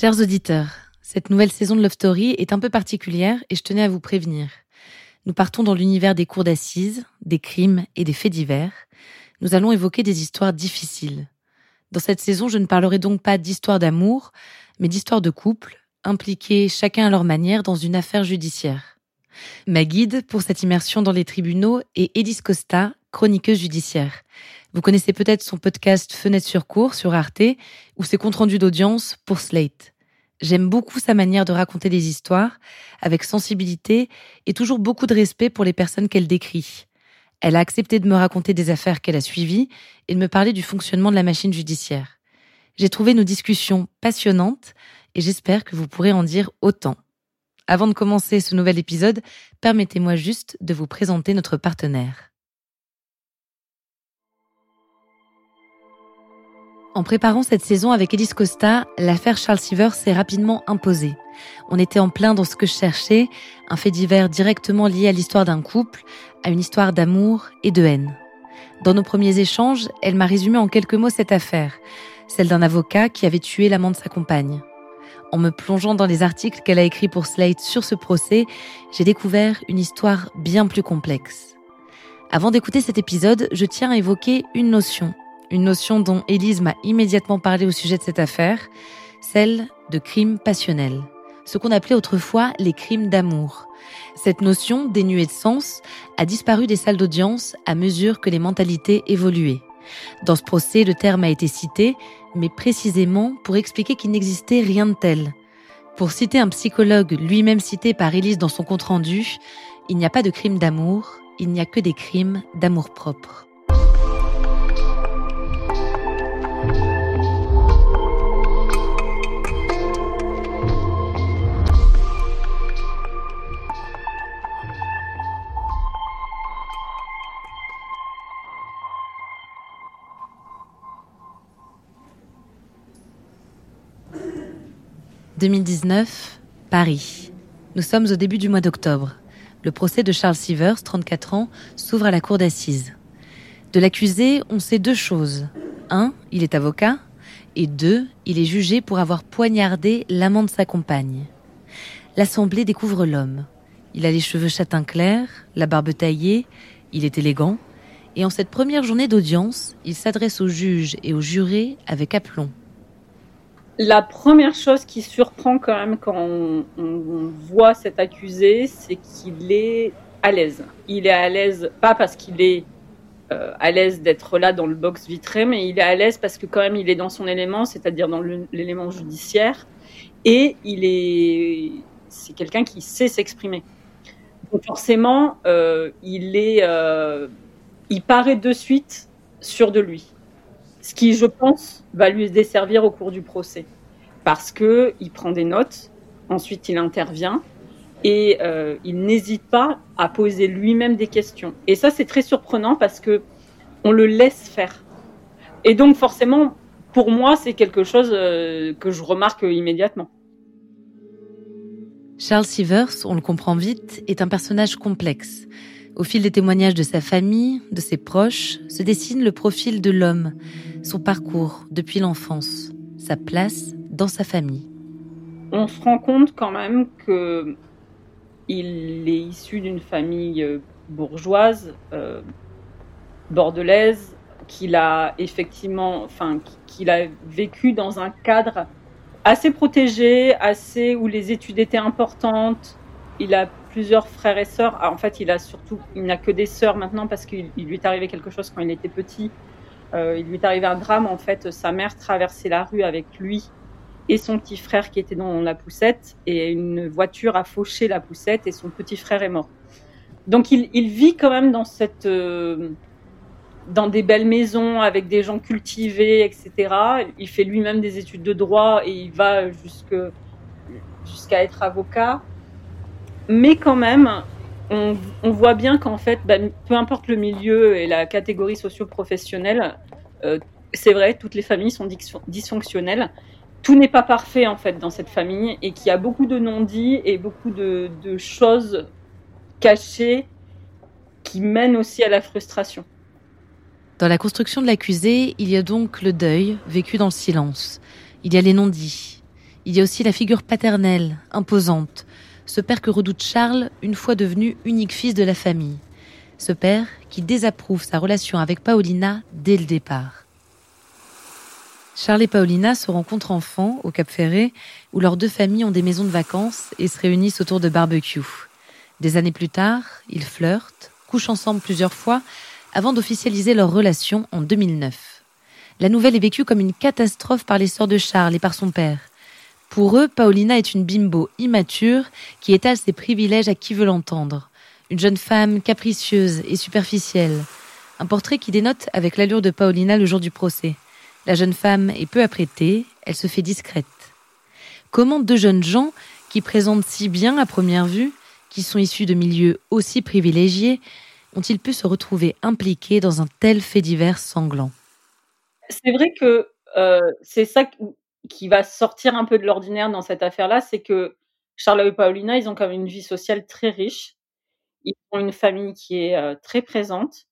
Chers auditeurs, cette nouvelle saison de Love Story est un peu particulière et je tenais à vous prévenir. Nous partons dans l'univers des cours d'assises, des crimes et des faits divers. Nous allons évoquer des histoires difficiles. Dans cette saison, je ne parlerai donc pas d'histoire d'amour, mais d'histoire de couple, impliqués chacun à leur manière dans une affaire judiciaire. Ma guide pour cette immersion dans les tribunaux est Edith Costa, chroniqueuse judiciaire. Vous connaissez peut-être son podcast Fenêtre sur cours sur Arte ou ses comptes rendus d'audience pour Slate. J'aime beaucoup sa manière de raconter des histoires, avec sensibilité et toujours beaucoup de respect pour les personnes qu'elle décrit. Elle a accepté de me raconter des affaires qu'elle a suivies et de me parler du fonctionnement de la machine judiciaire. J'ai trouvé nos discussions passionnantes et j'espère que vous pourrez en dire autant. Avant de commencer ce nouvel épisode, permettez-moi juste de vous présenter notre partenaire. En préparant cette saison avec Elise Costa, l'affaire Charles Seaver s'est rapidement imposée. On était en plein dans ce que je cherchais, un fait divers directement lié à l'histoire d'un couple, à une histoire d'amour et de haine. Dans nos premiers échanges, elle m'a résumé en quelques mots cette affaire, celle d'un avocat qui avait tué l'amant de sa compagne. En me plongeant dans les articles qu'elle a écrits pour Slate sur ce procès, j'ai découvert une histoire bien plus complexe. Avant d'écouter cet épisode, je tiens à évoquer une notion une notion dont Élise m'a immédiatement parlé au sujet de cette affaire, celle de crime passionnel, ce qu'on appelait autrefois les crimes d'amour. Cette notion, dénuée de sens, a disparu des salles d'audience à mesure que les mentalités évoluaient. Dans ce procès, le terme a été cité, mais précisément pour expliquer qu'il n'existait rien de tel. Pour citer un psychologue lui-même cité par Élise dans son compte-rendu, il n'y a pas de crime d'amour, il n'y a que des crimes d'amour-propre. 2019, Paris. Nous sommes au début du mois d'octobre. Le procès de Charles Sievers, 34 ans, s'ouvre à la cour d'assises. De l'accusé, on sait deux choses. Un, il est avocat. Et deux, il est jugé pour avoir poignardé l'amant de sa compagne. L'assemblée découvre l'homme. Il a les cheveux châtain clair, la barbe taillée, il est élégant. Et en cette première journée d'audience, il s'adresse au juge et aux jurés avec aplomb. La première chose qui surprend quand même quand on, voit cet accusé, c'est qu'il est à l'aise. Il est à l'aise, pas parce qu'il est euh, à l'aise d'être là dans le box vitré, mais il est à l'aise parce que quand même il est dans son élément, c'est-à-dire dans l'élément judiciaire, et il est, c'est quelqu'un qui sait s'exprimer. Donc forcément, euh, il est, euh, il paraît de suite sûr de lui ce qui, je pense, va lui desservir au cours du procès. Parce que il prend des notes, ensuite il intervient et euh, il n'hésite pas à poser lui-même des questions. Et ça, c'est très surprenant parce que on le laisse faire. Et donc, forcément, pour moi, c'est quelque chose euh, que je remarque immédiatement. Charles Sievers, on le comprend vite, est un personnage complexe. Au fil des témoignages de sa famille, de ses proches, se dessine le profil de l'homme, son parcours depuis l'enfance, sa place dans sa famille. On se rend compte quand même que il est issu d'une famille euh, bourgeoise, euh, bordelaise, qu'il a effectivement, enfin, qu'il a vécu dans un cadre assez protégé, assez où les études étaient importantes. Il a plusieurs frères et sœurs. Ah, en fait, il a surtout, il n'a que des sœurs maintenant parce qu'il lui est arrivé quelque chose quand il était petit. Euh, il lui est arrivé un drame. En fait, sa mère traversait la rue avec lui et son petit frère qui était dans la poussette et une voiture a fauché la poussette et son petit frère est mort. Donc, il, vit quand même dans cette, euh, dans des belles maisons avec des gens cultivés, etc. Il fait lui-même des études de droit et il va jusque jusqu'à être avocat mais quand même, on, voit bien qu'en fait, bah, peu importe le milieu et la catégorie socio-professionnelle, euh, c'est vrai, toutes les familles sont dysfonctionnelles. Tout n'est pas parfait en fait dans cette famille et qu'il y a beaucoup de non-dits et beaucoup de, de choses cachées qui mènent aussi à la frustration. Dans la construction de l'accusé, il y a donc le deuil vécu dans le silence. Il y a les non-dits. Il y a aussi la figure paternelle, imposante, ce père que redoute Charles, une fois devenu unique fils de la famille. Ce père qui désapprouve sa relation avec Paulina dès le départ. Charles et Paulina se rencontrent enfants au Cap Ferré, où leurs deux familles ont des maisons de vacances et se réunissent autour de barbecue. Des années plus tard, ils flirtent, couchent ensemble plusieurs fois, avant d'officialiser leur relation en 2009. La nouvelle est vécue comme une catastrophe par les sœurs de Charles et par son père. Pour eux, Paulina est une bimbo immature qui étale ses privilèges à qui veut l'entendre. Une jeune femme capricieuse et superficielle. Un portrait qui dénote avec l'allure de Paulina le jour du procès. La jeune femme est peu apprêtée, elle se fait discrète. Comment deux jeunes gens, qui présentent si bien à première vue, qui sont issus de milieux aussi privilégiés, ont-ils pu se retrouver impliqués dans un tel fait divers sanglant? C'est vrai que euh, c'est ça qui va sortir un peu de l'ordinaire dans cette affaire-là, c'est que Charles et Paulina, ils ont quand même une vie sociale très riche. Ils ont une famille qui est euh, très présente.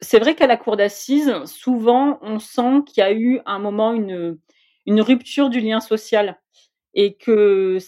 C'est vrai qu'à la cour d'assises, souvent, on sent qu'il y a eu un moment une, rupture du lien social et que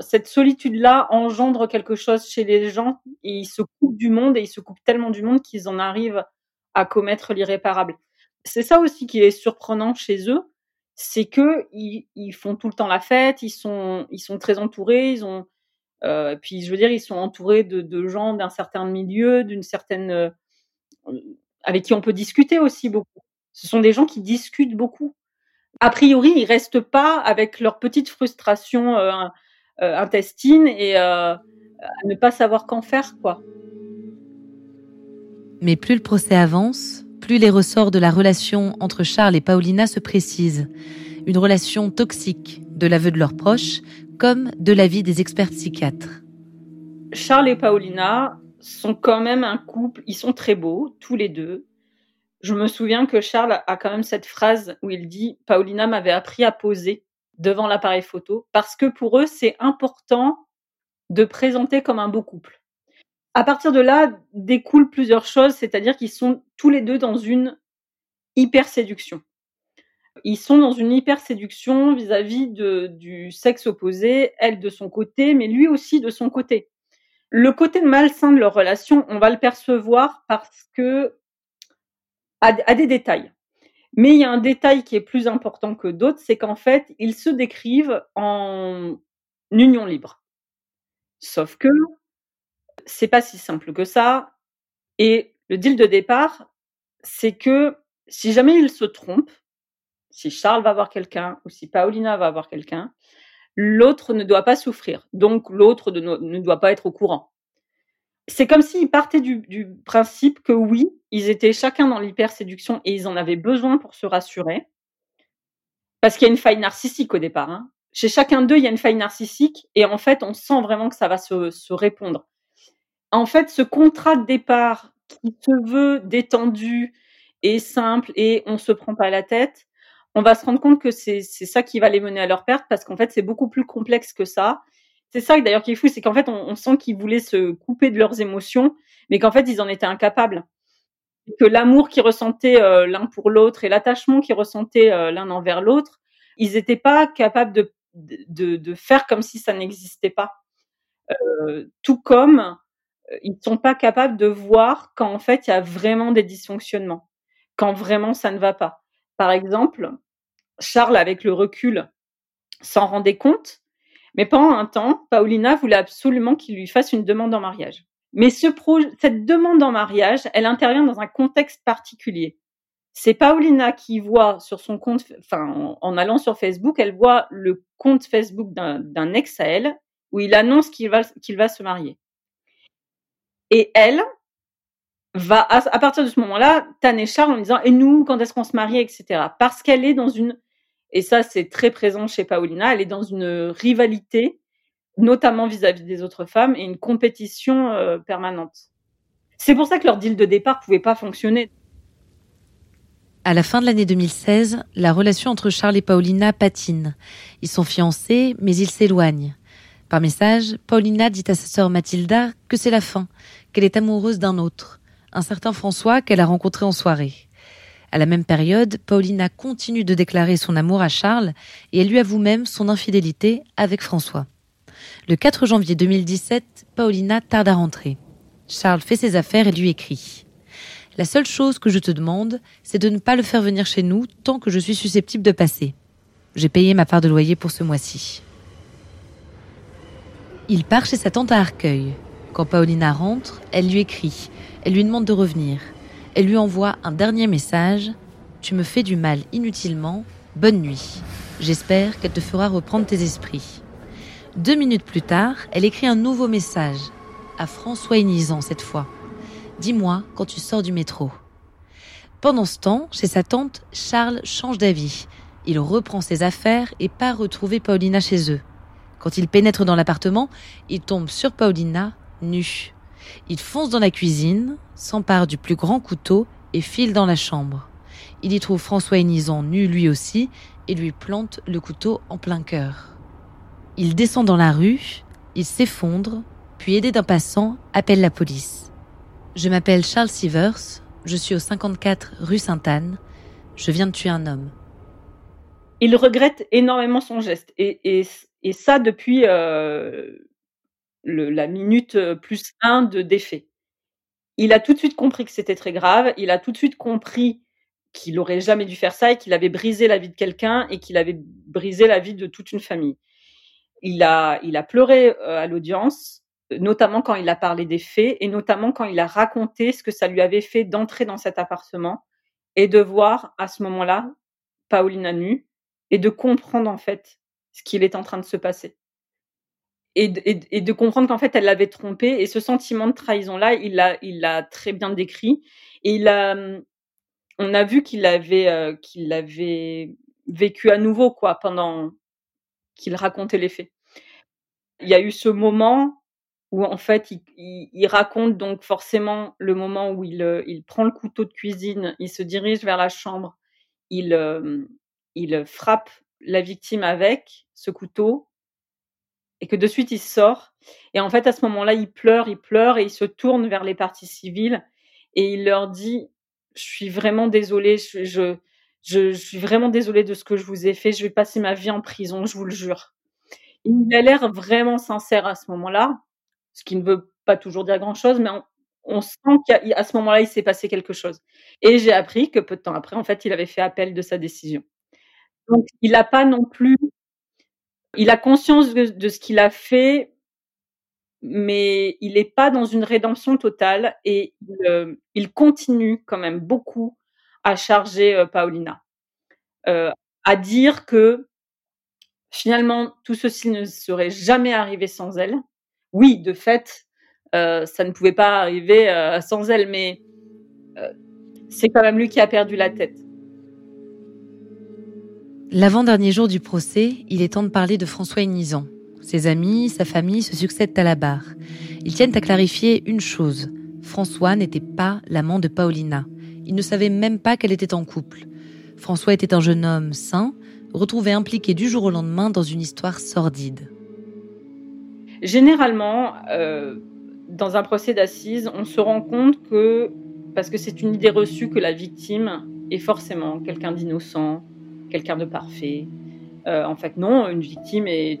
cette solitude-là engendre quelque chose chez les gens et ils se coupent du monde et ils se coupent tellement du monde qu'ils en arrivent à commettre l'irréparable. C'est ça aussi qui est surprenant chez eux, c'est que ils, font tout le temps la fête, ils sont, très entourés, ils ont, euh, puis je veux dire, ils sont entourés de, gens d'un certain milieu, d'une certaine, euh, avec qui on peut discuter aussi beaucoup. Ce sont des gens qui discutent beaucoup. A priori, ils restent pas avec leur petite frustration euh, euh intestine et à ne pas savoir qu'en faire, quoi. Mais plus le procès avance, plus les ressorts de la relation entre Charles et Paulina se précisent. Une relation toxique, de l'aveu de leurs proches, comme de l'avis des experts psychiatres. Charles et Paulina sont quand même un couple, ils sont très beaux, tous les deux. Je me souviens que Charles a quand même cette phrase où il dit Paulina m'avait appris à poser devant l'appareil photo parce que pour eux, c'est important de présenter comme un beau couple à partir de là découlent plusieurs choses, c'est-à-dire qu'ils sont tous les deux dans une hyper séduction. Ils sont dans une hyper séduction vis-à-vis du sexe opposé, elle de son côté, mais lui aussi de son côté. Le côté malsain de leur relation, on va le percevoir parce que à, des détails. Mais il y a un détail qui est plus important que d'autres, c'est qu'en fait, ils se décrivent en union libre. Sauf que c'est pas si simple que ça. Et le deal de départ, c'est que si jamais il se trompe, si Charles va voir quelqu'un ou si Paulina va voir quelqu'un, l'autre ne doit pas souffrir. Donc l'autre ne, doit pas être au courant. C'est comme s'ils partaient du, principe que oui, ils étaient chacun dans l'hyperséduction et ils en avaient besoin pour se rassurer. Parce qu'il y a une faille narcissique au départ. Hein. Chez chacun d'eux, il y a une faille narcissique et en fait, on sent vraiment que ça va se répondre en fait, ce contrat de départ qui se veut détendu et simple et on se prend pas la tête, on va se rendre compte que c'est ça qui va les mener à leur perte parce qu'en fait, c'est beaucoup plus complexe que ça. C'est ça d'ailleurs qui est fou, c'est qu'en fait, on, sent qu'ils voulaient se couper de leurs émotions, mais qu'en fait, ils en étaient incapables. que l'amour qu'ils ressentaient euh, l'un pour l'autre et l'attachement qu'ils ressentaient euh, l'un envers l'autre, ils n'étaient pas capables de, de, de, faire comme si ça n'existait pas. Euh, tout comme ils ne sont pas capables de voir quand en fait il y a vraiment des dysfonctionnements, quand vraiment ça ne va pas. Par exemple, Charles, avec le recul, s'en rendait compte, mais pendant un temps, Paulina voulait absolument qu'il lui fasse une demande en mariage. Mais ce cette demande en mariage, elle intervient dans un contexte particulier. C'est Paulina qui voit sur son compte, enfin, en, allant sur Facebook, elle voit le compte Facebook d'un ex à elle où il annonce qu'il va se marier. Et elle va, à, partir de ce moment-là, tanner Charles en disant, et nous, quand est-ce qu'on se marie, etc. Parce qu'elle est dans une, et ça c'est très présent chez Paulina, elle est dans une rivalité, notamment vis-à-vis des autres femmes, et une compétition euh, permanente. C'est pour ça que leur deal de départ pouvait pas fonctionner. À la fin de l'année 2016, la relation entre Charles et Paulina patine. Ils sont fiancés, mais ils s'éloignent. Par message, Paulina dit à sa sœur Mathilda que c'est la fin, qu'elle est amoureuse d'un autre, un certain François qu'elle a rencontré en soirée. À la même période, Paulina continue de déclarer son amour à Charles et elle lui avoue même son infidélité avec François. Le 4 janvier 2017, Paulina tarde à rentrer. Charles fait ses affaires et lui écrit. La seule chose que je te demande, c'est de ne pas le faire venir chez nous tant que je suis susceptible de passer. J'ai payé ma part de loyer pour ce mois-ci. Il part chez sa tante à Arcueil. Quand Paulina rentre, elle lui écrit. Elle lui demande de revenir. Elle lui envoie un dernier message. Tu me fais du mal inutilement. Bonne nuit. J'espère qu'elle te fera reprendre tes esprits. Deux minutes plus tard, elle écrit un nouveau message, à François Inizan cette fois. Dis-moi quand tu sors du métro. Pendant ce temps, chez sa tante, Charles change d'avis. Il reprend ses affaires et part retrouver Paulina chez eux. Quand il pénètre dans l'appartement, il tombe sur Paulina, nue. Il fonce dans la cuisine, s'empare du plus grand couteau et file dans la chambre. Il y trouve François Hénison nu lui aussi et lui plante le couteau en plein cœur. Il descend dans la rue, il s'effondre, puis aidé d'un passant, appelle la police. Je m'appelle Charles Sivers, je suis au 54 rue Sainte-Anne, je viens de tuer un homme. Il regrette énormément son geste et, et ça depuis euh, le, la minute euh, plus un de défait. Il a tout de suite compris que c'était très grave. Il a tout de suite compris qu'il aurait jamais dû faire ça et qu'il avait brisé la vie de quelqu'un et qu'il avait brisé la vie de toute une famille. Il a, il a pleuré euh, à l'audience, notamment quand il a parlé des faits et notamment quand il a raconté ce que ça lui avait fait d'entrer dans cet appartement et de voir à ce moment-là Paulina nue et de comprendre en fait ce qu'il est en train de se passer. Et, de comprendre qu'en fait, elle l'avait trompé. Et ce sentiment de trahison-là, il l'a il très bien décrit. Et il a, on a vu euh, qu'il l'avait vécu à nouveau, quoi, pendant qu'il racontait les faits. Il y a eu ce moment où, en fait, il, il, raconte donc forcément le moment où il, euh, il prend le couteau de cuisine, il se dirige vers la chambre, il, euh, il frappe la victime avec ce couteau et que de suite il sort. Et en fait, à ce moment-là, il pleure, il pleure et il se tourne vers les parties civiles et il leur dit Je suis vraiment désolé, je, je, suis vraiment désolé de ce que je vous ai fait, je vais passer ma vie en prison, je vous le jure. il a l'air vraiment sincère à ce moment-là, ce qui ne veut pas toujours dire grand-chose, mais on, on sent qu'à ce moment-là, il s'est passé quelque chose. Et j'ai appris que peu de temps après, en fait, il avait fait appel de sa décision. Donc, il n'a pas non plus. Il a conscience de, ce qu'il a fait, mais il n'est pas dans une rédemption totale et il, il, continue quand même beaucoup à charger euh, Paulina, euh, à dire que finalement tout ceci ne serait jamais arrivé sans elle. Oui, de fait, euh, ça ne pouvait pas arriver euh, sans elle, mais euh, c'est quand même lui qui a perdu la tête. L'avant-dernier jour du procès, il est temps de parler de François Inizan. Ses amis, sa famille se succèdent à la barre. Ils tiennent à clarifier une chose. François n'était pas l'amant de Paulina. Il ne savait même pas qu'elle était en couple. François était un jeune homme sain, retrouvé impliqué du jour au lendemain dans une histoire sordide. Généralement, euh, dans un procès d'assises, on se rend compte que, parce que c'est une idée reçue que la victime est forcément quelqu'un d'innocent, quelqu'un de parfait. Euh, en fait, non, une victime est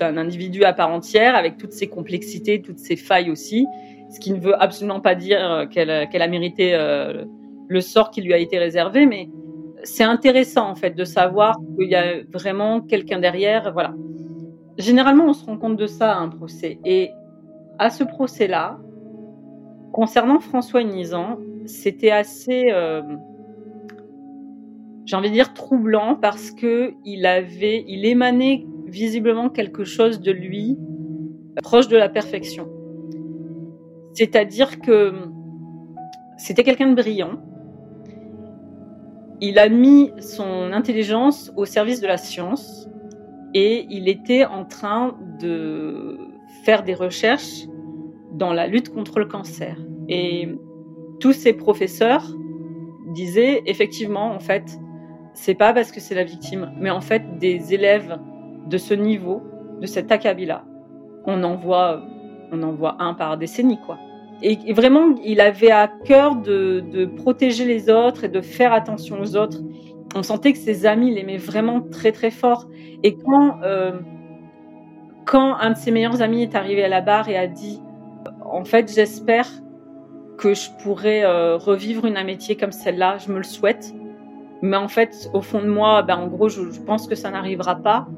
un individu à part entière avec toutes ses complexités, toutes ses failles aussi, ce qui ne veut absolument pas dire qu'elle a mérité euh, le sort qui lui a été réservé, mais c'est intéressant en fait de savoir qu'il y a vraiment quelqu'un derrière. Voilà. Généralement, on se rend compte de ça à un procès. Et à ce procès-là, concernant François Nizan, c'était assez euh, j'ai envie de dire troublant parce que il avait, il émanait visiblement quelque chose de lui proche de la perfection. C'est-à-dire que c'était quelqu'un de brillant. Il a mis son intelligence au service de la science et il était en train de faire des recherches dans la lutte contre le cancer. Et tous ses professeurs disaient effectivement, en fait, c'est pas parce que c'est la victime, mais en fait des élèves de ce niveau, de cet acabit-là, on en voit, on un par décennie, quoi. et, vraiment, il avait à cœur de, de, protéger les autres et de faire attention aux autres. On sentait que ses amis l'aimaient vraiment très très fort. Et quand, euh, quand un de ses meilleurs amis est arrivé à la barre et a dit, en fait, j'espère que je pourrais euh, revivre une amitié comme celle-là, je me le souhaite. Mais en fait, au fond de moi, ben, en gros, je, je pense que ça n'arrivera pas.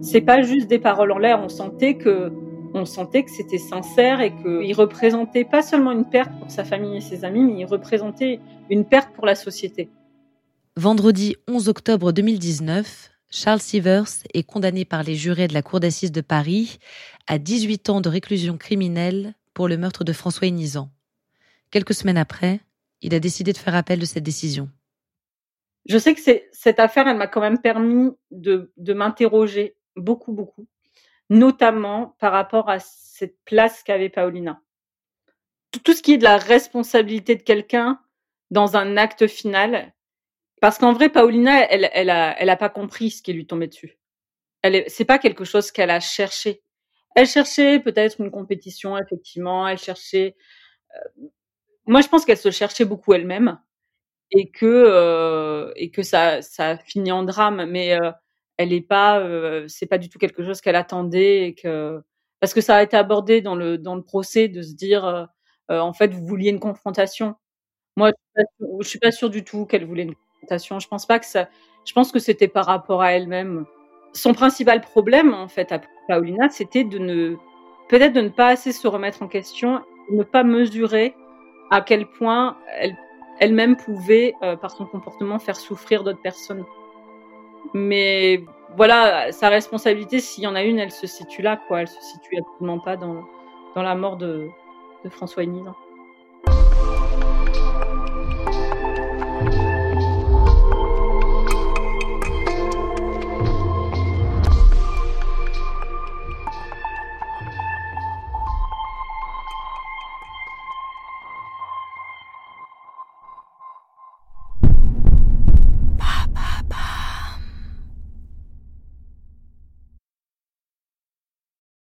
C'est pas juste des paroles en l'air. On sentait que on sentait que c'était sincère et qu'il représentait pas seulement une perte pour sa famille et ses amis, mais il représentait une perte pour la société. Vendredi 11 octobre 2019, Charles Sievers est condamné par les jurés de la Cour d'assises de Paris à 18 ans de réclusion criminelle pour le meurtre de François Inizan. Quelques semaines après, il a décidé de faire appel de cette décision. Je sais que cette affaire, elle m'a quand même permis de, de m'interroger beaucoup, beaucoup notamment par rapport à cette place qu'avait Paulina. Tout ce qui est de la responsabilité de quelqu'un dans un acte final, parce qu'en vrai, Paulina, elle, elle a, elle a pas compris ce qui lui tombait dessus. Elle c'est pas quelque chose qu'elle a cherché. Elle cherchait peut-être une compétition, effectivement. Elle cherchait. Euh, moi, je pense qu'elle se cherchait beaucoup elle-même et que euh, et que ça ça a fini en drame. Mais euh, elle est pas, euh, c'est pas du tout quelque chose qu'elle attendait et que parce que ça a été abordé dans le dans le procès de se dire en fait vous vouliez une confrontation. Moi, je suis pas sûre du tout qu'elle voulait une confrontation. Je pense pas que ça. Je pense que c'était par rapport à elle-même. Son principal problème en fait à Paulina, c'était de ne peut-être de ne pas assez se remettre en question, de ne pas mesurer à quel point elle elle-même pouvait, par son comportement, faire souffrir d'autres personnes. Mais voilà, sa responsabilité, s'il y en a une, elle se situe là, quoi. Elle se situe absolument pas dans, dans la mort de, de François Nizan.